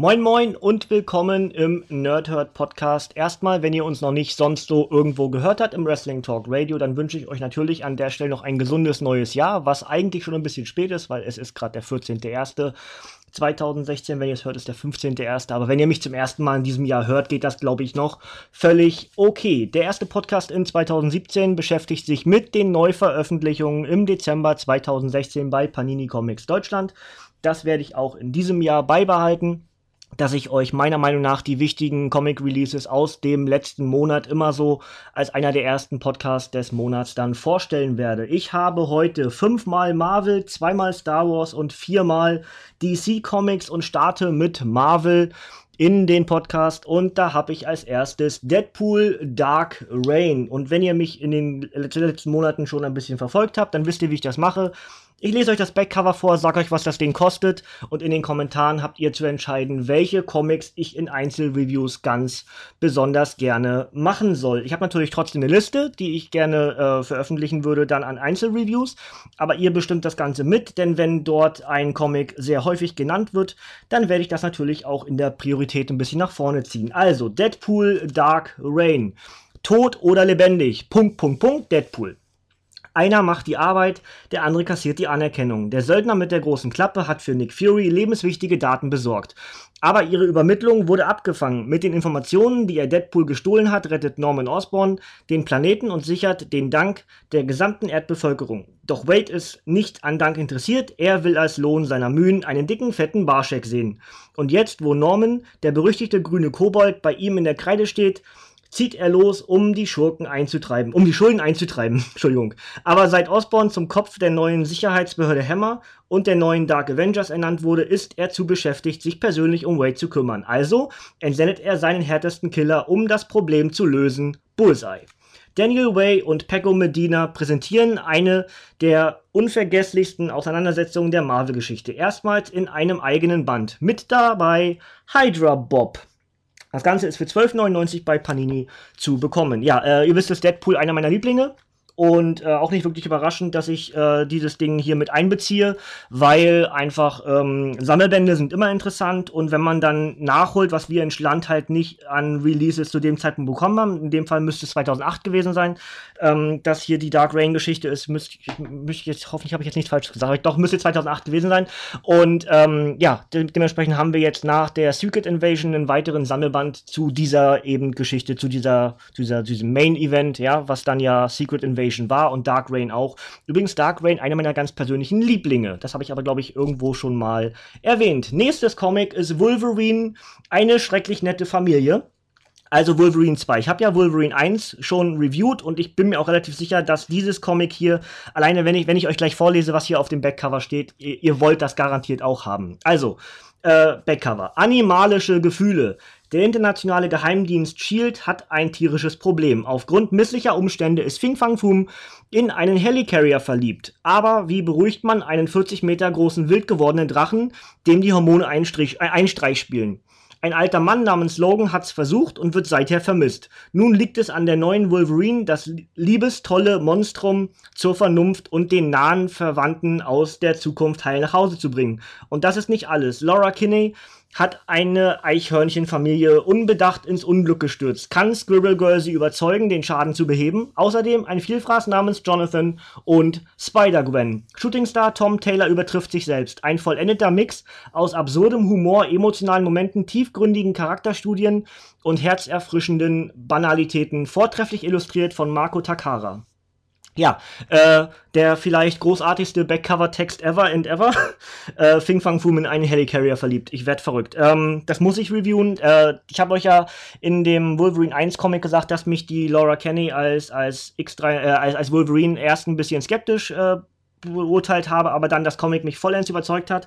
Moin Moin und willkommen im Nerdhurt Podcast. Erstmal, wenn ihr uns noch nicht sonst so irgendwo gehört habt im Wrestling Talk Radio, dann wünsche ich euch natürlich an der Stelle noch ein gesundes neues Jahr, was eigentlich schon ein bisschen spät ist, weil es ist gerade der 14.01. 2016, wenn ihr es hört, ist der 15.01. Aber wenn ihr mich zum ersten Mal in diesem Jahr hört, geht das, glaube ich, noch völlig okay. Der erste Podcast in 2017 beschäftigt sich mit den Neuveröffentlichungen im Dezember 2016 bei Panini Comics Deutschland. Das werde ich auch in diesem Jahr beibehalten dass ich euch meiner Meinung nach die wichtigen Comic-Releases aus dem letzten Monat immer so als einer der ersten Podcasts des Monats dann vorstellen werde. Ich habe heute fünfmal Marvel, zweimal Star Wars und viermal DC Comics und starte mit Marvel in den Podcast und da habe ich als erstes Deadpool Dark Rain. Und wenn ihr mich in den letzten Monaten schon ein bisschen verfolgt habt, dann wisst ihr, wie ich das mache. Ich lese euch das Backcover vor, sag euch, was das Ding kostet und in den Kommentaren habt ihr zu entscheiden, welche Comics ich in Einzelreviews ganz besonders gerne machen soll. Ich habe natürlich trotzdem eine Liste, die ich gerne äh, veröffentlichen würde dann an Einzelreviews, aber ihr bestimmt das Ganze mit, denn wenn dort ein Comic sehr häufig genannt wird, dann werde ich das natürlich auch in der Priorität ein bisschen nach vorne ziehen. Also Deadpool Dark Rain. Tot oder lebendig? Punkt, Punkt, Punkt, Deadpool. Einer macht die Arbeit, der andere kassiert die Anerkennung. Der Söldner mit der großen Klappe hat für Nick Fury lebenswichtige Daten besorgt. Aber ihre Übermittlung wurde abgefangen. Mit den Informationen, die er Deadpool gestohlen hat, rettet Norman Osborn den Planeten und sichert den Dank der gesamten Erdbevölkerung. Doch Wade ist nicht an Dank interessiert, er will als Lohn seiner Mühen einen dicken, fetten Barscheck sehen. Und jetzt, wo Norman, der berüchtigte grüne Kobold, bei ihm in der Kreide steht, zieht er los, um die Schurken einzutreiben, um die Schulden einzutreiben, Entschuldigung. Aber seit Osborn zum Kopf der neuen Sicherheitsbehörde Hammer und der neuen Dark Avengers ernannt wurde, ist er zu beschäftigt, sich persönlich um Wade zu kümmern. Also entsendet er seinen härtesten Killer, um das Problem zu lösen, Bullseye. Daniel Way und Pecco Medina präsentieren eine der unvergesslichsten Auseinandersetzungen der Marvel-Geschichte. Erstmals in einem eigenen Band. Mit dabei Hydra Bob, das Ganze ist für 12,99 bei Panini zu bekommen. Ja, äh, ihr wisst, dass Deadpool einer meiner Lieblinge. Und äh, auch nicht wirklich überraschend, dass ich äh, dieses Ding hier mit einbeziehe, weil einfach ähm, Sammelbände sind immer interessant. Und wenn man dann nachholt, was wir in Schland halt nicht an Releases zu dem Zeitpunkt bekommen haben, in dem Fall müsste es 2008 gewesen sein, ähm, dass hier die Dark Rain Geschichte ist, müsste müsst ich jetzt, hoffentlich habe ich jetzt nichts falsch gesagt, aber doch müsste 2008 gewesen sein. Und ähm, ja, de dementsprechend haben wir jetzt nach der Secret Invasion einen weiteren Sammelband zu dieser eben Geschichte, zu dieser, zu dieser, zu diesem Main Event, ja, was dann ja Secret Invasion Invasion war und Dark Rain auch. Übrigens Dark Rain einer meiner ganz persönlichen Lieblinge. Das habe ich aber, glaube ich, irgendwo schon mal erwähnt. Nächstes Comic ist Wolverine, eine schrecklich nette Familie. Also Wolverine 2. Ich habe ja Wolverine 1 schon reviewed und ich bin mir auch relativ sicher, dass dieses Comic hier, alleine wenn ich, wenn ich euch gleich vorlese, was hier auf dem Backcover steht, ihr, ihr wollt das garantiert auch haben. Also, äh, Backcover. Animalische Gefühle. Der internationale Geheimdienst Shield hat ein tierisches Problem. Aufgrund misslicher Umstände ist Fing Fang Fum in einen Helicarrier verliebt. Aber wie beruhigt man einen 40 Meter großen wild gewordenen Drachen, dem die Hormone einen, Strich, äh, einen Streich spielen? Ein alter Mann namens Logan hat's versucht und wird seither vermisst. Nun liegt es an der neuen Wolverine, das liebestolle Monstrum zur Vernunft und den nahen Verwandten aus der Zukunft heil nach Hause zu bringen. Und das ist nicht alles. Laura Kinney hat eine Eichhörnchenfamilie unbedacht ins Unglück gestürzt. Kann Squirrel Girl sie überzeugen, den Schaden zu beheben? Außerdem ein Vielfraß namens Jonathan und Spider-Gwen. Shootingstar Tom Taylor übertrifft sich selbst. Ein vollendeter Mix aus absurdem Humor, emotionalen Momenten, tiefgründigen Charakterstudien und herzerfrischenden Banalitäten, vortrefflich illustriert von Marco Takara. Ja, äh, der vielleicht großartigste Backcover-Text ever and ever. äh, Fing Fang Fu in einen Helicarrier verliebt. Ich werd verrückt. Ähm, das muss ich reviewen. Äh, ich habe euch ja in dem Wolverine 1 Comic gesagt, dass mich die Laura Kenny als, als, X3, äh, als, als Wolverine erst ein bisschen skeptisch äh, beurteilt habe, aber dann das Comic mich vollends überzeugt hat.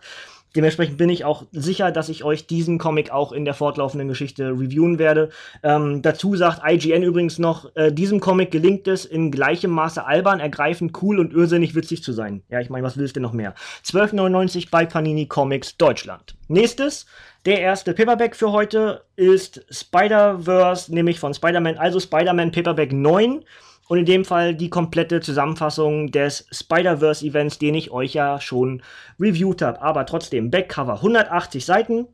Dementsprechend bin ich auch sicher, dass ich euch diesen Comic auch in der fortlaufenden Geschichte reviewen werde. Ähm, dazu sagt IGN übrigens noch, äh, diesem Comic gelingt es in gleichem Maße albern, ergreifend, cool und irrsinnig witzig zu sein. Ja, ich meine, was willst du noch mehr? 12,99 bei Panini Comics Deutschland. Nächstes, der erste Paperback für heute ist Spider-Verse, nämlich von Spider-Man, also Spider-Man Paperback 9 und in dem Fall die komplette Zusammenfassung des Spider-Verse-Events, den ich euch ja schon reviewed habe. Aber trotzdem, Backcover, 180 Seiten,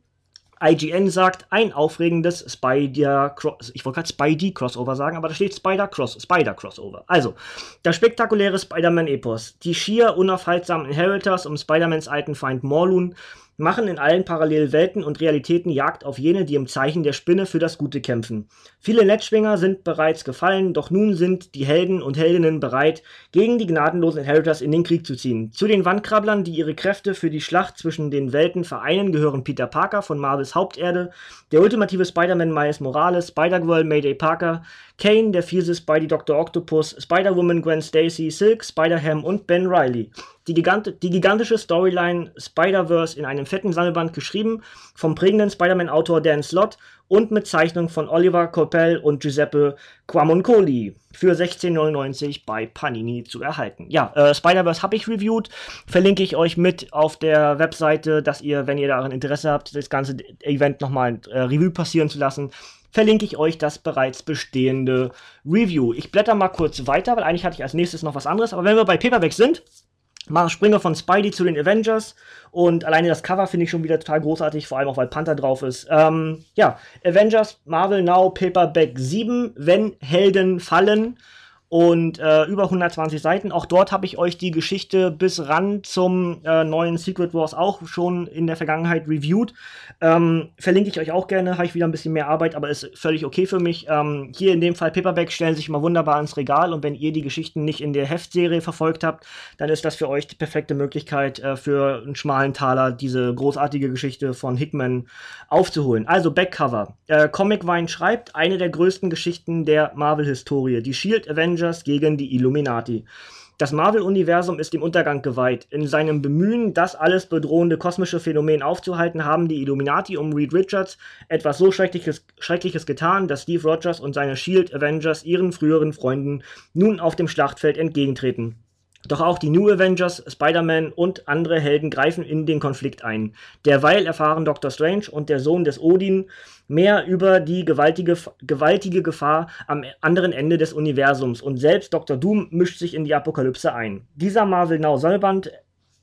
IGN sagt, ein aufregendes Spider ich wollte gerade Spidey Crossover sagen, aber da steht Spider Cross Spider Crossover. Also, das spektakuläre Spider-Man Epos, die schier unaufhaltsamen Inheritors um Spider-Mans alten Feind Morlun machen in allen Parallelwelten und Realitäten Jagd auf jene, die im Zeichen der Spinne für das Gute kämpfen. Viele Netzschwinger sind bereits gefallen, doch nun sind die Helden und Heldinnen bereit, gegen die gnadenlosen Inheritors in den Krieg zu ziehen. Zu den Wandkrabblern, die ihre Kräfte für die Schlacht zwischen den Welten vereinen, gehören Peter Parker von Marvels Haupterde, der ultimative Spider-Man Miles Morales, Spider-Girl Mayday Parker, Kane, der fiese Spidey Dr. Octopus, Spider-Woman Gwen Stacy, Silk, Spider-Ham und Ben Riley. Die, Gigant die gigantische Storyline Spider-Verse in einem fetten Sammelband geschrieben vom prägenden Spider-Man-Autor Dan Slott und mit Zeichnung von Oliver Coppel und Giuseppe Quamoncoli für 16,99 bei Panini zu erhalten. Ja, äh, Spider-Verse habe ich reviewed, verlinke ich euch mit auf der Webseite, dass ihr, wenn ihr daran Interesse habt, das ganze Event nochmal äh, Revue passieren zu lassen, verlinke ich euch das bereits bestehende Review. Ich blätter mal kurz weiter, weil eigentlich hatte ich als nächstes noch was anderes. Aber wenn wir bei Paperback sind, mal springe von Spidey zu den Avengers und alleine das Cover finde ich schon wieder total großartig, vor allem auch weil Panther drauf ist. Ähm, ja, Avengers Marvel Now Paperback 7, wenn Helden fallen und äh, über 120 Seiten. Auch dort habe ich euch die Geschichte bis ran zum äh, neuen Secret Wars auch schon in der Vergangenheit reviewed. Ähm, verlinke ich euch auch gerne, habe ich wieder ein bisschen mehr Arbeit, aber ist völlig okay für mich. Ähm, hier in dem Fall Paperback stellen sich immer wunderbar ins Regal und wenn ihr die Geschichten nicht in der Heftserie verfolgt habt, dann ist das für euch die perfekte Möglichkeit, äh, für einen schmalen Taler diese großartige Geschichte von Hickman aufzuholen. Also Backcover. Äh, Comic Vine schreibt, eine der größten Geschichten der Marvel-Historie. Die Shield Avengers Avengers gegen die Illuminati. Das Marvel-Universum ist dem Untergang geweiht. In seinem Bemühen, das alles bedrohende kosmische Phänomen aufzuhalten, haben die Illuminati um Reed Richards etwas so Schreckliches, Schreckliches getan, dass Steve Rogers und seine Shield Avengers ihren früheren Freunden nun auf dem Schlachtfeld entgegentreten. Doch auch die New Avengers, Spider-Man und andere Helden greifen in den Konflikt ein. Derweil erfahren Doctor Strange und der Sohn des Odin mehr über die gewaltige, gewaltige Gefahr am anderen Ende des Universums und selbst Dr. Doom mischt sich in die Apokalypse ein. Dieser Marvel Now Sammelband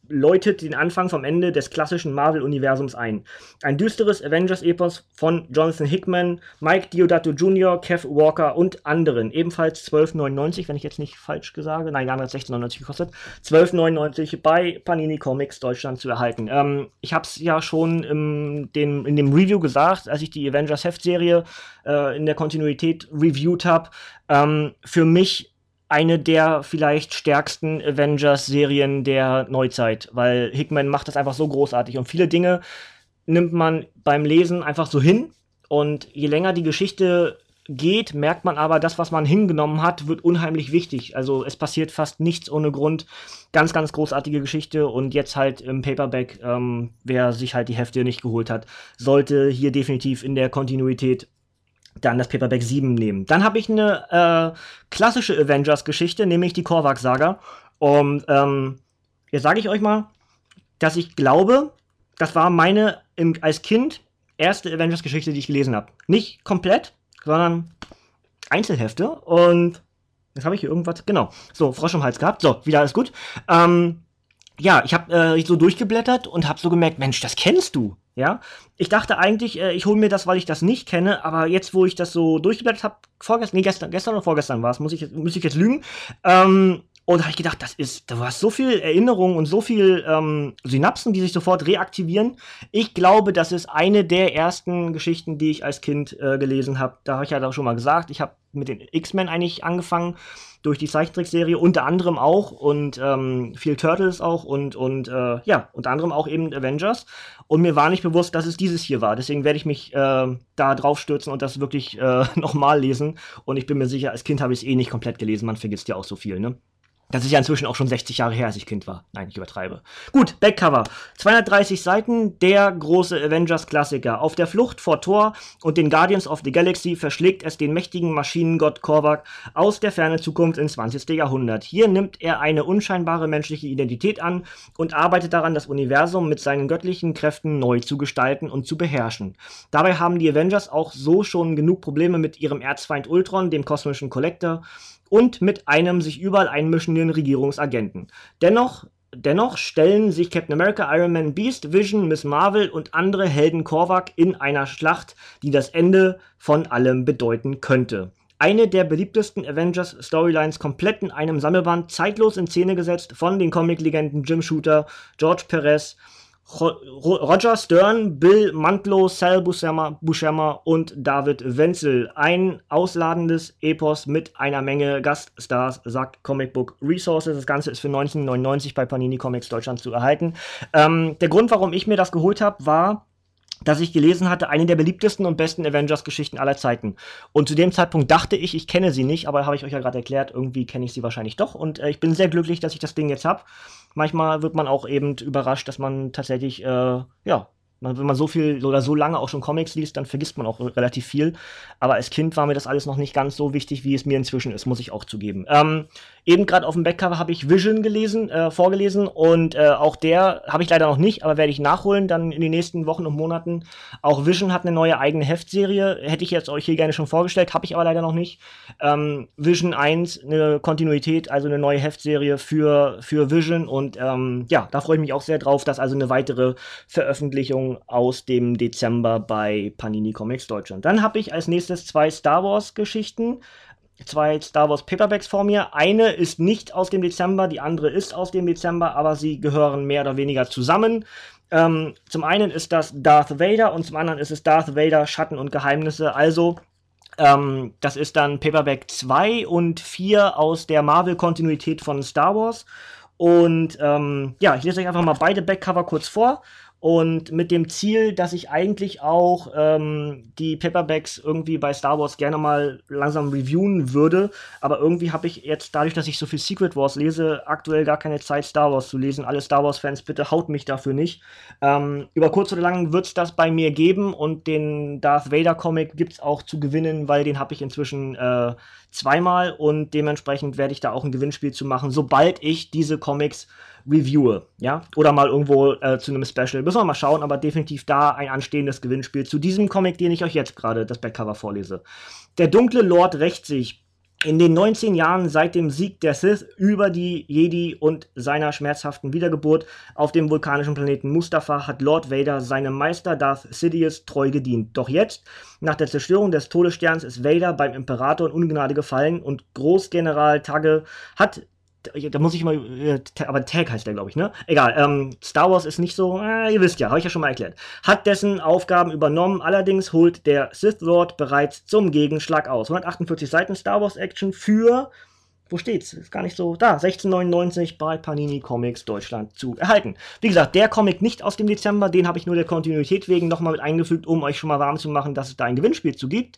läutet den Anfang vom Ende des klassischen Marvel-Universums ein. Ein düsteres Avengers-Epos von Jonathan Hickman, Mike Diodato Jr., Kev Walker und anderen. Ebenfalls 12,99, wenn ich jetzt nicht falsch gesagt Nein, haben jetzt 16,99 gekostet. 12,99 bei Panini Comics Deutschland zu erhalten. Ähm, ich habe es ja schon im, den, in dem Review gesagt, als ich die Avengers-Heftserie äh, in der Kontinuität reviewed habe. Ähm, für mich eine der vielleicht stärksten Avengers-Serien der Neuzeit, weil Hickman macht das einfach so großartig und viele Dinge nimmt man beim Lesen einfach so hin und je länger die Geschichte geht, merkt man aber, das, was man hingenommen hat, wird unheimlich wichtig. Also es passiert fast nichts ohne Grund. Ganz, ganz großartige Geschichte und jetzt halt im Paperback, ähm, wer sich halt die Hefte nicht geholt hat, sollte hier definitiv in der Kontinuität dann das Paperback 7 nehmen. Dann habe ich eine äh, klassische Avengers-Geschichte, nämlich die Korvac-Saga. Und ähm, jetzt sage ich euch mal, dass ich glaube, das war meine im, als Kind erste Avengers-Geschichte, die ich gelesen habe. Nicht komplett, sondern Einzelhefte. Und jetzt habe ich hier irgendwas, genau, so, Frosch im Hals gehabt. So, wieder alles gut. Ähm, ja, ich habe äh, so durchgeblättert und habe so gemerkt, Mensch, das kennst du. Ja, ich dachte eigentlich, äh, ich hole mir das, weil ich das nicht kenne, aber jetzt, wo ich das so durchgeblättert habe, vorgestern, nee, gestern, gestern oder vorgestern war es, muss ich, muss ich jetzt lügen, ähm, und da habe ich gedacht, das ist, du hast so viel Erinnerung und so viel ähm, Synapsen, die sich sofort reaktivieren. Ich glaube, das ist eine der ersten Geschichten, die ich als Kind äh, gelesen habe. Da habe ich ja auch schon mal gesagt, ich habe mit den X-Men eigentlich angefangen durch die Zeichentrickserie unter anderem auch und ähm, viel Turtles auch und und äh, ja unter anderem auch eben Avengers und mir war nicht bewusst, dass es dieses hier war. Deswegen werde ich mich äh, da drauf stürzen und das wirklich äh, nochmal lesen und ich bin mir sicher, als Kind habe ich es eh nicht komplett gelesen. Man vergisst ja auch so viel, ne? Das ist ja inzwischen auch schon 60 Jahre her, als ich Kind war. Nein, ich übertreibe. Gut, Backcover. 230 Seiten, der große Avengers-Klassiker. Auf der Flucht vor Thor und den Guardians of the Galaxy verschlägt es den mächtigen Maschinengott Korvac aus der fernen Zukunft ins 20. Jahrhundert. Hier nimmt er eine unscheinbare menschliche Identität an und arbeitet daran, das Universum mit seinen göttlichen Kräften neu zu gestalten und zu beherrschen. Dabei haben die Avengers auch so schon genug Probleme mit ihrem Erzfeind Ultron, dem kosmischen Collector, und mit einem sich überall einmischenden Regierungsagenten. Dennoch dennoch stellen sich Captain America, Iron Man, Beast, Vision, Miss Marvel und andere Helden Korvac in einer Schlacht, die das Ende von allem bedeuten könnte. Eine der beliebtesten Avengers-Storylines komplett in einem Sammelband, zeitlos in Szene gesetzt von den Comic-Legenden Jim Shooter, George Perez, Roger Stern, Bill Mantlo, Sal Buscema und David Wenzel. Ein ausladendes Epos mit einer Menge Gaststars, sagt Comic Book Resources. Das Ganze ist für 1999 bei Panini Comics Deutschland zu erhalten. Ähm, der Grund, warum ich mir das geholt habe, war, dass ich gelesen hatte, eine der beliebtesten und besten Avengers-Geschichten aller Zeiten. Und zu dem Zeitpunkt dachte ich, ich kenne sie nicht, aber habe ich euch ja gerade erklärt, irgendwie kenne ich sie wahrscheinlich doch. Und äh, ich bin sehr glücklich, dass ich das Ding jetzt habe. Manchmal wird man auch eben überrascht, dass man tatsächlich, äh, ja, wenn man so viel oder so lange auch schon Comics liest, dann vergisst man auch relativ viel. Aber als Kind war mir das alles noch nicht ganz so wichtig, wie es mir inzwischen ist, muss ich auch zugeben. Ähm, eben gerade auf dem Backcover habe ich Vision gelesen, äh, vorgelesen und äh, auch der habe ich leider noch nicht, aber werde ich nachholen dann in den nächsten Wochen und Monaten. Auch Vision hat eine neue eigene Heftserie, hätte ich jetzt euch hier gerne schon vorgestellt, habe ich aber leider noch nicht. Ähm, Vision 1, eine Kontinuität, also eine neue Heftserie für, für Vision und ähm, ja, da freue ich mich auch sehr drauf, dass also eine weitere Veröffentlichung aus dem Dezember bei Panini Comics Deutschland. Dann habe ich als nächstes zwei Star Wars Geschichten zwei Star Wars Paperbacks vor mir. Eine ist nicht aus dem Dezember, die andere ist aus dem Dezember, aber sie gehören mehr oder weniger zusammen. Ähm, zum einen ist das Darth Vader und zum anderen ist es Darth Vader Schatten und Geheimnisse. Also, ähm, das ist dann Paperback 2 und 4 aus der Marvel-Kontinuität von Star Wars. Und ähm, ja, ich lese euch einfach mal beide Backcover kurz vor. Und mit dem Ziel, dass ich eigentlich auch ähm, die Paperbacks irgendwie bei Star Wars gerne mal langsam reviewen würde. Aber irgendwie habe ich jetzt dadurch, dass ich so viel Secret Wars lese, aktuell gar keine Zeit, Star Wars zu lesen. Alle Star Wars-Fans, bitte haut mich dafür nicht. Ähm, über kurz oder lang wird es das bei mir geben und den Darth Vader-Comic gibt es auch zu gewinnen, weil den habe ich inzwischen äh, zweimal und dementsprechend werde ich da auch ein Gewinnspiel zu machen, sobald ich diese Comics reviewe, ja, oder mal irgendwo äh, zu einem Special. Müssen wir mal schauen, aber definitiv da ein anstehendes Gewinnspiel zu diesem Comic, den ich euch jetzt gerade das Backcover vorlese. Der dunkle Lord rächt sich. In den 19 Jahren seit dem Sieg der Sith über die Jedi und seiner schmerzhaften Wiedergeburt auf dem vulkanischen Planeten Mustafa hat Lord Vader seinem Meister Darth Sidious treu gedient. Doch jetzt, nach der Zerstörung des Todessterns, ist Vader beim Imperator in Ungnade gefallen und Großgeneral Tagge hat da muss ich mal, äh, aber Tag heißt der, glaube ich, ne? Egal, ähm, Star Wars ist nicht so, äh, ihr wisst ja, habe ich ja schon mal erklärt. Hat dessen Aufgaben übernommen, allerdings holt der Sith Lord bereits zum Gegenschlag aus. 148 Seiten Star Wars Action für, wo steht's? Ist gar nicht so, da, 1699 bei Panini Comics Deutschland zu erhalten. Wie gesagt, der Comic nicht aus dem Dezember, den habe ich nur der Kontinuität wegen nochmal mit eingefügt, um euch schon mal warm zu machen, dass es da ein Gewinnspiel zu gibt.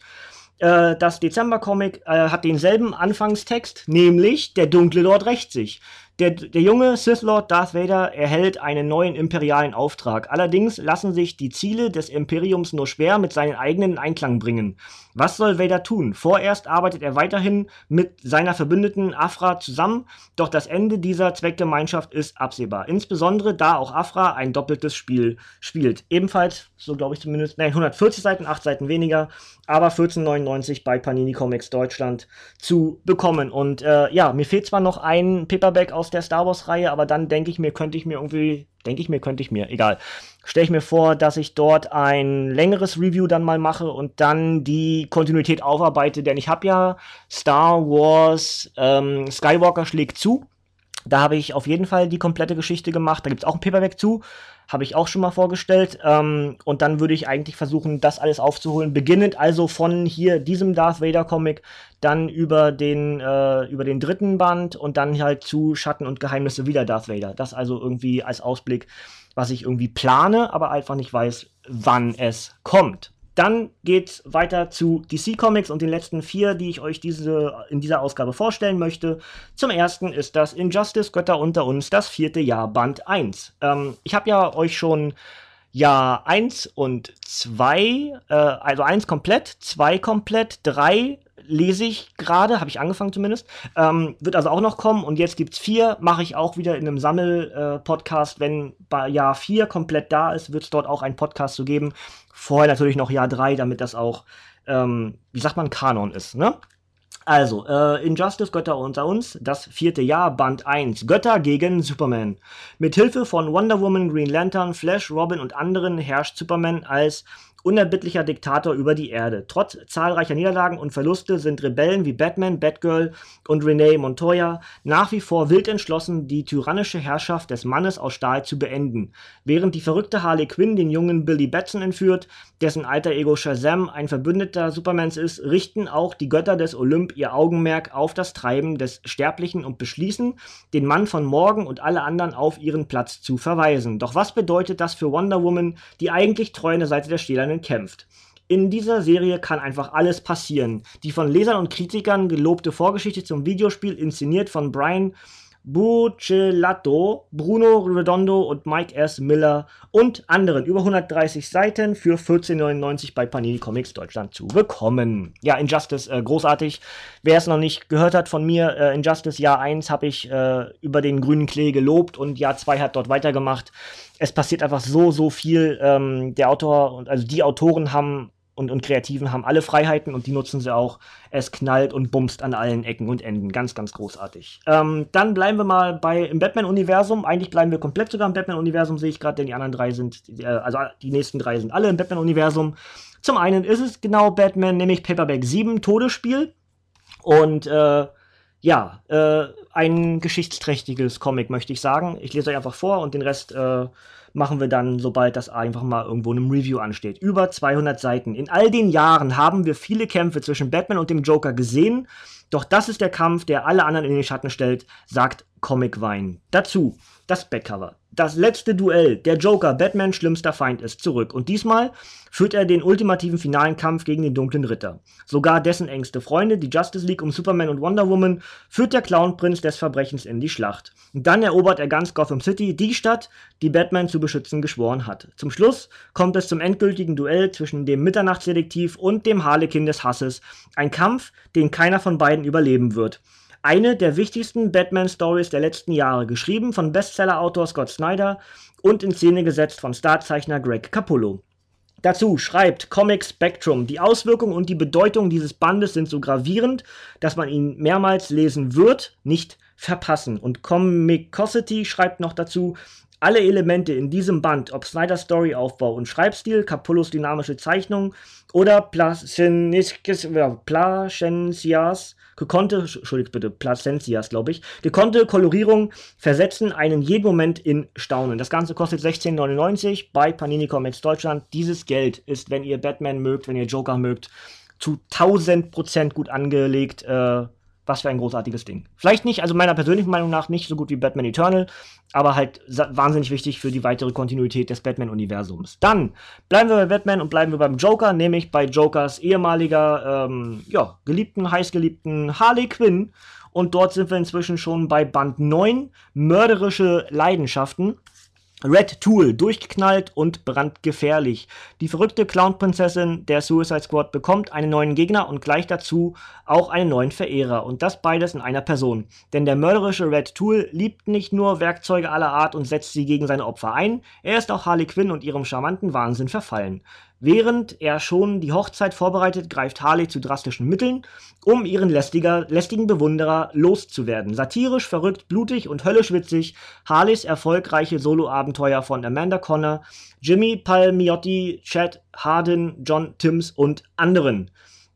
Äh, das Dezember-Comic äh, hat denselben Anfangstext, nämlich der dunkle Lord rächt sich. Der, der junge Sith Lord Darth Vader erhält einen neuen imperialen Auftrag. Allerdings lassen sich die Ziele des Imperiums nur schwer mit seinen eigenen in Einklang bringen. Was soll Vader tun? Vorerst arbeitet er weiterhin mit seiner Verbündeten Afra zusammen, doch das Ende dieser Zweckgemeinschaft ist absehbar. Insbesondere da auch Afra ein doppeltes Spiel spielt. Ebenfalls, so glaube ich zumindest, nein, 140 Seiten, 8 Seiten weniger, aber 14,99 bei Panini Comics Deutschland zu bekommen. Und äh, ja, mir fehlt zwar noch ein Paperback aus der Star Wars-Reihe, aber dann denke ich mir, könnte ich mir irgendwie, denke ich mir, könnte ich mir, egal. Stelle ich mir vor, dass ich dort ein längeres Review dann mal mache und dann die Kontinuität aufarbeite, denn ich habe ja Star Wars ähm, Skywalker schlägt zu. Da habe ich auf jeden Fall die komplette Geschichte gemacht. Da gibt es auch ein Paperback zu habe ich auch schon mal vorgestellt. Ähm, und dann würde ich eigentlich versuchen, das alles aufzuholen. Beginnend also von hier diesem Darth Vader Comic, dann über den, äh, über den dritten Band und dann halt zu Schatten und Geheimnisse wieder Darth Vader. Das also irgendwie als Ausblick, was ich irgendwie plane, aber einfach nicht weiß, wann es kommt. Dann geht's weiter zu DC Comics und den letzten vier, die ich euch diese, in dieser Ausgabe vorstellen möchte. Zum ersten ist das Injustice Götter unter uns, das vierte Jahr Band 1. Ähm, ich habe ja euch schon Jahr 1 und 2, äh, also 1 komplett, 2 komplett, 3 lese ich gerade, habe ich angefangen zumindest. Ähm, wird also auch noch kommen und jetzt gibt es vier, mache ich auch wieder in einem Sammel-Podcast. Äh, Wenn bei Jahr 4 komplett da ist, wird es dort auch einen Podcast zu geben. Vorher natürlich noch Jahr 3, damit das auch, ähm, wie sagt man, Kanon ist. Ne? Also, äh, Injustice Götter unter uns, das vierte Jahr, Band 1. Götter gegen Superman. Mit Hilfe von Wonder Woman, Green Lantern, Flash, Robin und anderen herrscht Superman als unerbittlicher Diktator über die Erde. Trotz zahlreicher Niederlagen und Verluste sind Rebellen wie Batman, Batgirl und Renee Montoya nach wie vor wild entschlossen, die tyrannische Herrschaft des Mannes aus Stahl zu beenden. Während die verrückte Harley Quinn den jungen Billy Batson entführt, dessen alter Ego Shazam ein Verbündeter Supermans ist, richten auch die Götter des Olymp ihr Augenmerk auf das Treiben des Sterblichen und beschließen, den Mann von morgen und alle anderen auf ihren Platz zu verweisen. Doch was bedeutet das für Wonder Woman, die eigentlich treu an der Seite der Stählernen kämpft? In dieser Serie kann einfach alles passieren. Die von Lesern und Kritikern gelobte Vorgeschichte zum Videospiel, inszeniert von Brian Buccellato, Bruno Redondo und Mike S. Miller und anderen über 130 Seiten für 14,99 bei Panini Comics Deutschland zu bekommen. Ja, Injustice, äh, großartig. Wer es noch nicht gehört hat von mir, äh, Injustice Jahr 1 habe ich äh, über den grünen Klee gelobt und Jahr 2 hat dort weitergemacht. Es passiert einfach so, so viel. Ähm, der Autor also die Autoren haben und, und Kreativen haben alle Freiheiten und die nutzen sie auch. Es knallt und bumst an allen Ecken und Enden. Ganz, ganz großartig. Ähm, dann bleiben wir mal bei im Batman-Universum. Eigentlich bleiben wir komplett sogar im Batman-Universum, sehe ich gerade, denn die anderen drei sind, äh, also die nächsten drei sind alle im Batman-Universum. Zum einen ist es genau Batman, nämlich Paperback 7, Todesspiel. Und äh, ja, äh, ein geschichtsträchtiges Comic, möchte ich sagen. Ich lese euch einfach vor und den Rest äh, machen wir dann, sobald das einfach mal irgendwo in einem Review ansteht. Über 200 Seiten. In all den Jahren haben wir viele Kämpfe zwischen Batman und dem Joker gesehen, doch das ist der Kampf, der alle anderen in den Schatten stellt, sagt Comic Wein. Dazu das Backcover. Das letzte Duell, der Joker, Batmans schlimmster Feind, ist zurück. Und diesmal führt er den ultimativen finalen Kampf gegen den dunklen Ritter. Sogar dessen engste Freunde, die Justice League um Superman und Wonder Woman, führt der Clownprinz des Verbrechens in die Schlacht. Und dann erobert er ganz Gotham City, die Stadt, die Batman zu beschützen geschworen hat. Zum Schluss kommt es zum endgültigen Duell zwischen dem Mitternachtsdetektiv und dem Harlekin des Hasses. Ein Kampf, den keiner von beiden überleben wird eine der wichtigsten Batman-Stories der letzten Jahre, geschrieben von Bestseller-Autor Scott Snyder und in Szene gesetzt von Starzeichner Greg Capullo. Dazu schreibt Comic Spectrum, die Auswirkungen und die Bedeutung dieses Bandes sind so gravierend, dass man ihn mehrmals lesen wird, nicht verpassen. Und Comicosity schreibt noch dazu, alle Elemente in diesem Band, ob Snyder Story Aufbau und Schreibstil, Capullos dynamische Zeichnung oder Placencias gekonnte, entschuldigt bitte, Placentias, glaube ich, gekonnte Kolorierung versetzen einen jeden Moment in Staunen. Das Ganze kostet 16,99 bei Panini Comics Deutschland. Dieses Geld ist, wenn ihr Batman mögt, wenn ihr Joker mögt, zu 1000% gut angelegt. Äh, was für ein großartiges Ding. Vielleicht nicht, also meiner persönlichen Meinung nach nicht so gut wie Batman Eternal, aber halt wahnsinnig wichtig für die weitere Kontinuität des Batman-Universums. Dann bleiben wir bei Batman und bleiben wir beim Joker, nämlich bei Jokers ehemaliger, ähm, ja, geliebten, heißgeliebten Harley Quinn. Und dort sind wir inzwischen schon bei Band 9, mörderische Leidenschaften. Red Tool, durchgeknallt und brandgefährlich. Die verrückte Clown-Prinzessin der Suicide Squad bekommt einen neuen Gegner und gleich dazu auch einen neuen Verehrer. Und das beides in einer Person. Denn der mörderische Red Tool liebt nicht nur Werkzeuge aller Art und setzt sie gegen seine Opfer ein, er ist auch Harley Quinn und ihrem charmanten Wahnsinn verfallen. Während er schon die Hochzeit vorbereitet, greift Harley zu drastischen Mitteln, um ihren lästiger, lästigen Bewunderer loszuwerden. Satirisch, verrückt, blutig und höllisch witzig, Harleys erfolgreiche Solo-Abenteuer von Amanda Connor, Jimmy Palmiotti, Chad Harden, John Timms und anderen.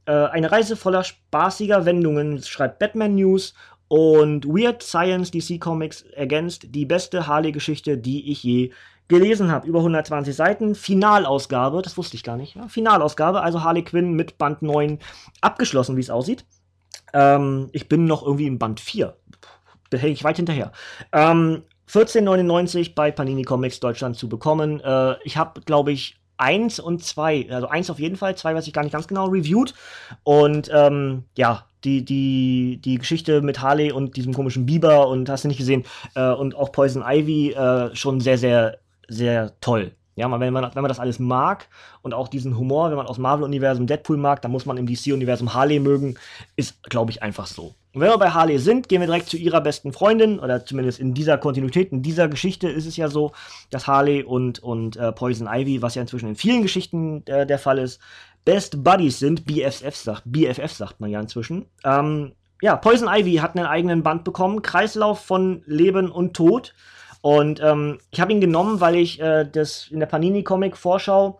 Äh, eine Reise voller spaßiger Wendungen, schreibt Batman News und Weird Science DC Comics ergänzt die beste Harley-Geschichte, die ich je gelesen habe. Über 120 Seiten. Finalausgabe, das wusste ich gar nicht. Ja? Finalausgabe, also Harley Quinn mit Band 9 abgeschlossen, wie es aussieht. Ähm, ich bin noch irgendwie in Band 4. Da hänge ich weit hinterher. Ähm, 14,99 bei Panini Comics Deutschland zu bekommen. Äh, ich habe, glaube ich, eins und zwei, also eins auf jeden Fall, zwei weiß ich gar nicht ganz genau, reviewed. Und ähm, ja, die, die, die Geschichte mit Harley und diesem komischen Biber und hast du nicht gesehen, äh, und auch Poison Ivy äh, schon sehr, sehr sehr toll. Ja, wenn man, wenn man das alles mag und auch diesen Humor, wenn man aus Marvel-Universum Deadpool mag, dann muss man im DC-Universum Harley mögen. Ist, glaube ich, einfach so. Und wenn wir bei Harley sind, gehen wir direkt zu ihrer besten Freundin, oder zumindest in dieser Kontinuität, in dieser Geschichte ist es ja so, dass Harley und, und äh, Poison Ivy, was ja inzwischen in vielen Geschichten äh, der Fall ist, Best Buddies sind, BFF sagt, BFF sagt man ja inzwischen. Ähm, ja, Poison Ivy hat einen eigenen Band bekommen, Kreislauf von Leben und Tod. Und ähm, ich habe ihn genommen, weil ich äh, das in der Panini-Comic-Vorschau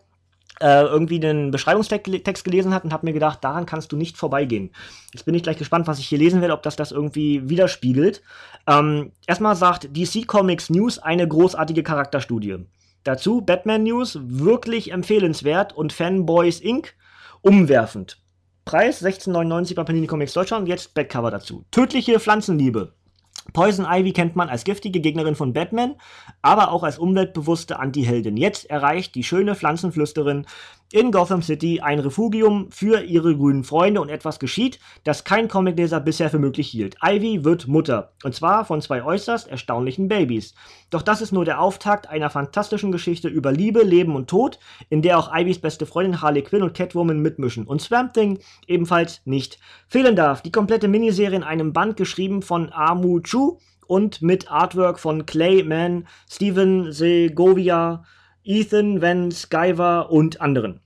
äh, irgendwie den Beschreibungstext gelesen habe und habe mir gedacht, daran kannst du nicht vorbeigehen. Jetzt bin ich gleich gespannt, was ich hier lesen werde, ob das das irgendwie widerspiegelt. Ähm, erstmal sagt DC Comics News eine großartige Charakterstudie. Dazu Batman News wirklich empfehlenswert und Fanboys Inc. umwerfend. Preis 16,99 bei Panini Comics Deutschland. Jetzt Backcover dazu. Tödliche Pflanzenliebe. Poison Ivy kennt man als giftige Gegnerin von Batman, aber auch als umweltbewusste Antiheldin. Jetzt erreicht die schöne Pflanzenflüsterin in Gotham City ein Refugium für ihre grünen Freunde und etwas geschieht, das kein Comicleser bisher für möglich hielt. Ivy wird Mutter. Und zwar von zwei äußerst erstaunlichen Babys. Doch das ist nur der Auftakt einer fantastischen Geschichte über Liebe, Leben und Tod, in der auch Ivys beste Freundin Harley Quinn und Catwoman mitmischen. Und Swamp Thing ebenfalls nicht fehlen darf. Die komplette Miniserie in einem Band geschrieben von Amu Chu und mit Artwork von Clay Mann, Steven Segovia, Ethan, Vance, Guyver und anderen.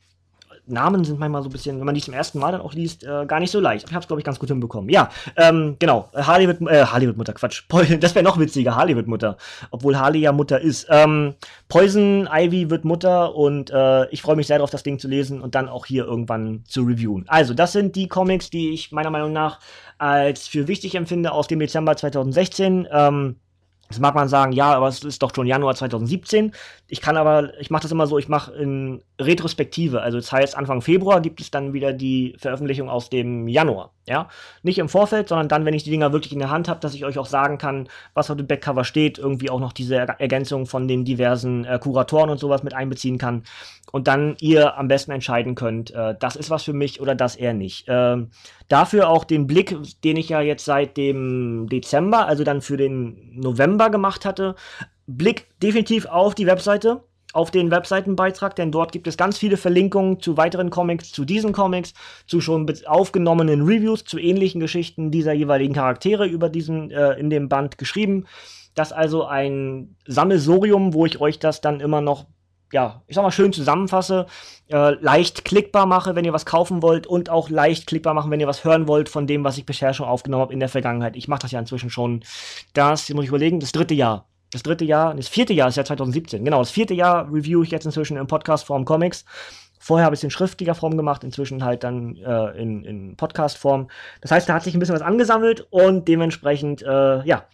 Namen sind manchmal so ein bisschen, wenn man die zum ersten Mal dann auch liest, äh, gar nicht so leicht. Ich habe es, glaube ich, ganz gut hinbekommen. Ja, ähm, genau. Harley wird, äh, Harley wird Mutter, Quatsch. Das wäre noch witziger. Harley wird Mutter. Obwohl Harley ja Mutter ist. Ähm, Poison Ivy wird Mutter und äh, ich freue mich sehr darauf, das Ding zu lesen und dann auch hier irgendwann zu reviewen. Also, das sind die Comics, die ich meiner Meinung nach als für wichtig empfinde aus dem Dezember 2016. Ähm, Jetzt mag man sagen, ja, aber es ist doch schon Januar 2017. Ich kann aber, ich mache das immer so, ich mache in Retrospektive. Also das heißt, Anfang Februar gibt es dann wieder die Veröffentlichung aus dem Januar. Ja, nicht im Vorfeld, sondern dann, wenn ich die Dinger wirklich in der Hand habe, dass ich euch auch sagen kann, was auf dem Backcover steht, irgendwie auch noch diese Ergänzung von den diversen äh, Kuratoren und sowas mit einbeziehen kann und dann ihr am besten entscheiden könnt, äh, das ist was für mich oder das eher nicht. Ähm, dafür auch den Blick, den ich ja jetzt seit dem Dezember, also dann für den November gemacht hatte, Blick definitiv auf die Webseite auf den Webseitenbeitrag, denn dort gibt es ganz viele Verlinkungen zu weiteren Comics, zu diesen Comics, zu schon aufgenommenen Reviews, zu ähnlichen Geschichten dieser jeweiligen Charaktere über diesen äh, in dem Band geschrieben. Das also ein Sammelsorium, wo ich euch das dann immer noch ja, ich sag mal, schön zusammenfasse, äh, leicht klickbar mache, wenn ihr was kaufen wollt und auch leicht klickbar machen, wenn ihr was hören wollt von dem, was ich bisher schon aufgenommen habe in der Vergangenheit. Ich mache das ja inzwischen schon, das, muss ich überlegen, das dritte Jahr das dritte Jahr, das vierte Jahr ist ja 2017. Genau, das vierte Jahr review ich jetzt inzwischen in Podcast-Form Comics. Vorher habe ich es in schriftlicher Form gemacht, inzwischen halt dann äh, in, in Podcast-Form. Das heißt, da hat sich ein bisschen was angesammelt und dementsprechend, äh, ja,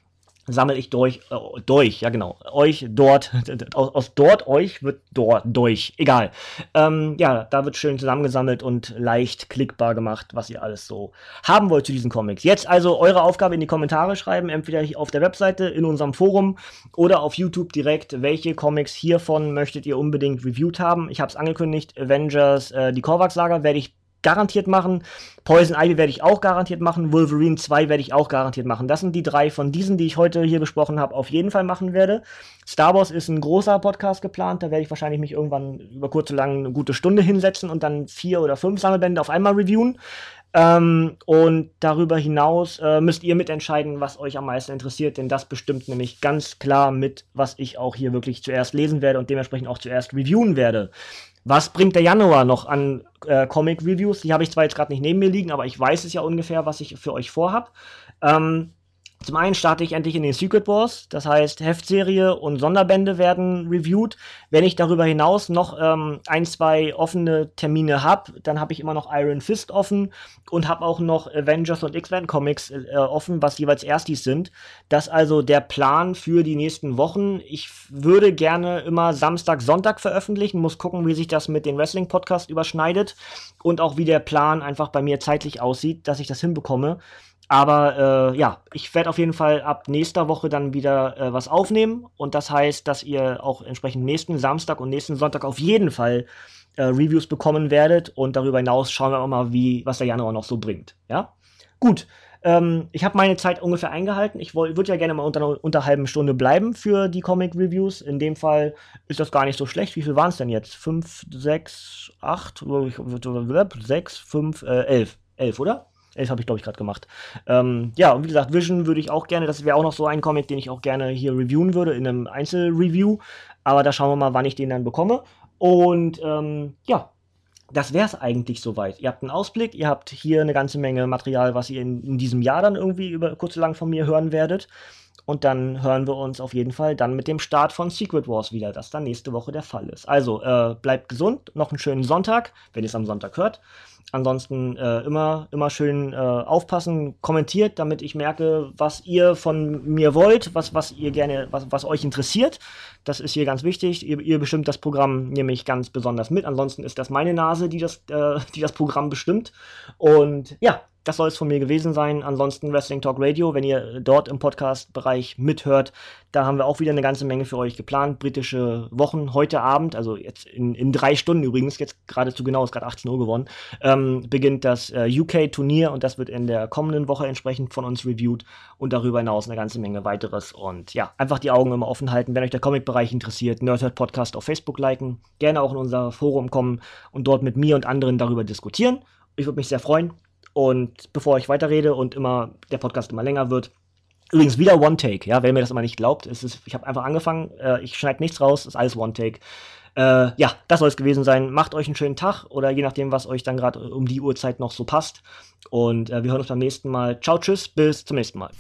sammle ich durch, äh, durch, ja genau, euch dort, aus, aus dort euch wird dort durch, egal. Ähm, ja, da wird schön zusammengesammelt und leicht klickbar gemacht, was ihr alles so haben wollt zu diesen Comics. Jetzt also eure Aufgabe in die Kommentare schreiben, entweder auf der Webseite, in unserem Forum oder auf YouTube direkt, welche Comics hiervon möchtet ihr unbedingt reviewed haben. Ich habe es angekündigt, Avengers, äh, die Korvax-Saga werde ich garantiert machen. Poison Ivy werde ich auch garantiert machen. Wolverine 2 werde ich auch garantiert machen. Das sind die drei von diesen, die ich heute hier besprochen habe, auf jeden Fall machen werde. Star Wars ist ein großer Podcast geplant. Da werde ich wahrscheinlich mich irgendwann über kurz oder lang eine gute Stunde hinsetzen und dann vier oder fünf Sammelbände auf einmal reviewen. Ähm, und darüber hinaus äh, müsst ihr mitentscheiden, was euch am meisten interessiert, denn das bestimmt nämlich ganz klar mit, was ich auch hier wirklich zuerst lesen werde und dementsprechend auch zuerst reviewen werde. Was bringt der Januar noch an äh, Comic-Reviews? Die habe ich zwar jetzt gerade nicht neben mir liegen, aber ich weiß es ja ungefähr, was ich für euch vorhab. Ähm, zum einen starte ich endlich in den Secret Wars, das heißt Heftserie und Sonderbände werden reviewed. Wenn ich darüber hinaus noch ähm, ein, zwei offene Termine habe, dann habe ich immer noch Iron Fist offen und habe auch noch Avengers und X-Men Comics äh, offen, was jeweils Erstis sind. Das ist also der Plan für die nächsten Wochen. Ich würde gerne immer Samstag, Sonntag veröffentlichen, muss gucken, wie sich das mit dem Wrestling Podcast überschneidet und auch wie der Plan einfach bei mir zeitlich aussieht, dass ich das hinbekomme. Aber äh, ja, ich werde auf jeden Fall ab nächster Woche dann wieder äh, was aufnehmen. Und das heißt, dass ihr auch entsprechend nächsten Samstag und nächsten Sonntag auf jeden Fall äh, Reviews bekommen werdet. Und darüber hinaus schauen wir auch mal, wie, was der Januar noch so bringt. Ja? Gut, ähm, ich habe meine Zeit ungefähr eingehalten. Ich würde ja gerne mal unter, unter halben Stunde bleiben für die Comic-Reviews. In dem Fall ist das gar nicht so schlecht. Wie viel waren es denn jetzt? Fünf, sechs, acht, sechs, fünf, äh, elf. Elf, oder? Elf habe ich, glaube ich, gerade gemacht. Ähm, ja, und wie gesagt, Vision würde ich auch gerne, das wäre auch noch so ein Comic, den ich auch gerne hier reviewen würde, in einem Einzelreview. Aber da schauen wir mal, wann ich den dann bekomme. Und ähm, ja, das wäre es eigentlich soweit. Ihr habt einen Ausblick, ihr habt hier eine ganze Menge Material, was ihr in, in diesem Jahr dann irgendwie über kurz oder lang von mir hören werdet. Und dann hören wir uns auf jeden Fall dann mit dem Start von Secret Wars wieder, das dann nächste Woche der Fall ist. Also äh, bleibt gesund, noch einen schönen Sonntag, wenn ihr es am Sonntag hört. Ansonsten äh, immer, immer schön äh, aufpassen, kommentiert, damit ich merke, was ihr von mir wollt, was, was ihr gerne, was, was euch interessiert. Das ist hier ganz wichtig. Ihr, ihr bestimmt das Programm nämlich ganz besonders mit. Ansonsten ist das meine Nase, die das, äh, die das Programm bestimmt. Und ja, das soll es von mir gewesen sein. Ansonsten Wrestling Talk Radio, wenn ihr dort im Podcast-Bereich mithört, da haben wir auch wieder eine ganze Menge für euch geplant. Britische Wochen heute Abend, also jetzt in, in drei Stunden übrigens, jetzt geradezu genau, ist gerade 18 Uhr geworden, ähm, beginnt das äh, UK-Turnier und das wird in der kommenden Woche entsprechend von uns reviewed und darüber hinaus eine ganze Menge weiteres. Und ja, einfach die Augen immer offen halten, wenn euch der Comic-Bereich interessiert. Nerdhurt Podcast auf Facebook liken, gerne auch in unser Forum kommen und dort mit mir und anderen darüber diskutieren. Ich würde mich sehr freuen. Und bevor ich weiterrede und immer der Podcast immer länger wird, übrigens wieder One Take, ja, wer mir das immer nicht glaubt, ist es, ich habe einfach angefangen, äh, ich schneide nichts raus, ist alles One Take. Äh, ja, das soll es gewesen sein. Macht euch einen schönen Tag oder je nachdem, was euch dann gerade um die Uhrzeit noch so passt. Und äh, wir hören uns beim nächsten Mal. Ciao, tschüss, bis zum nächsten Mal.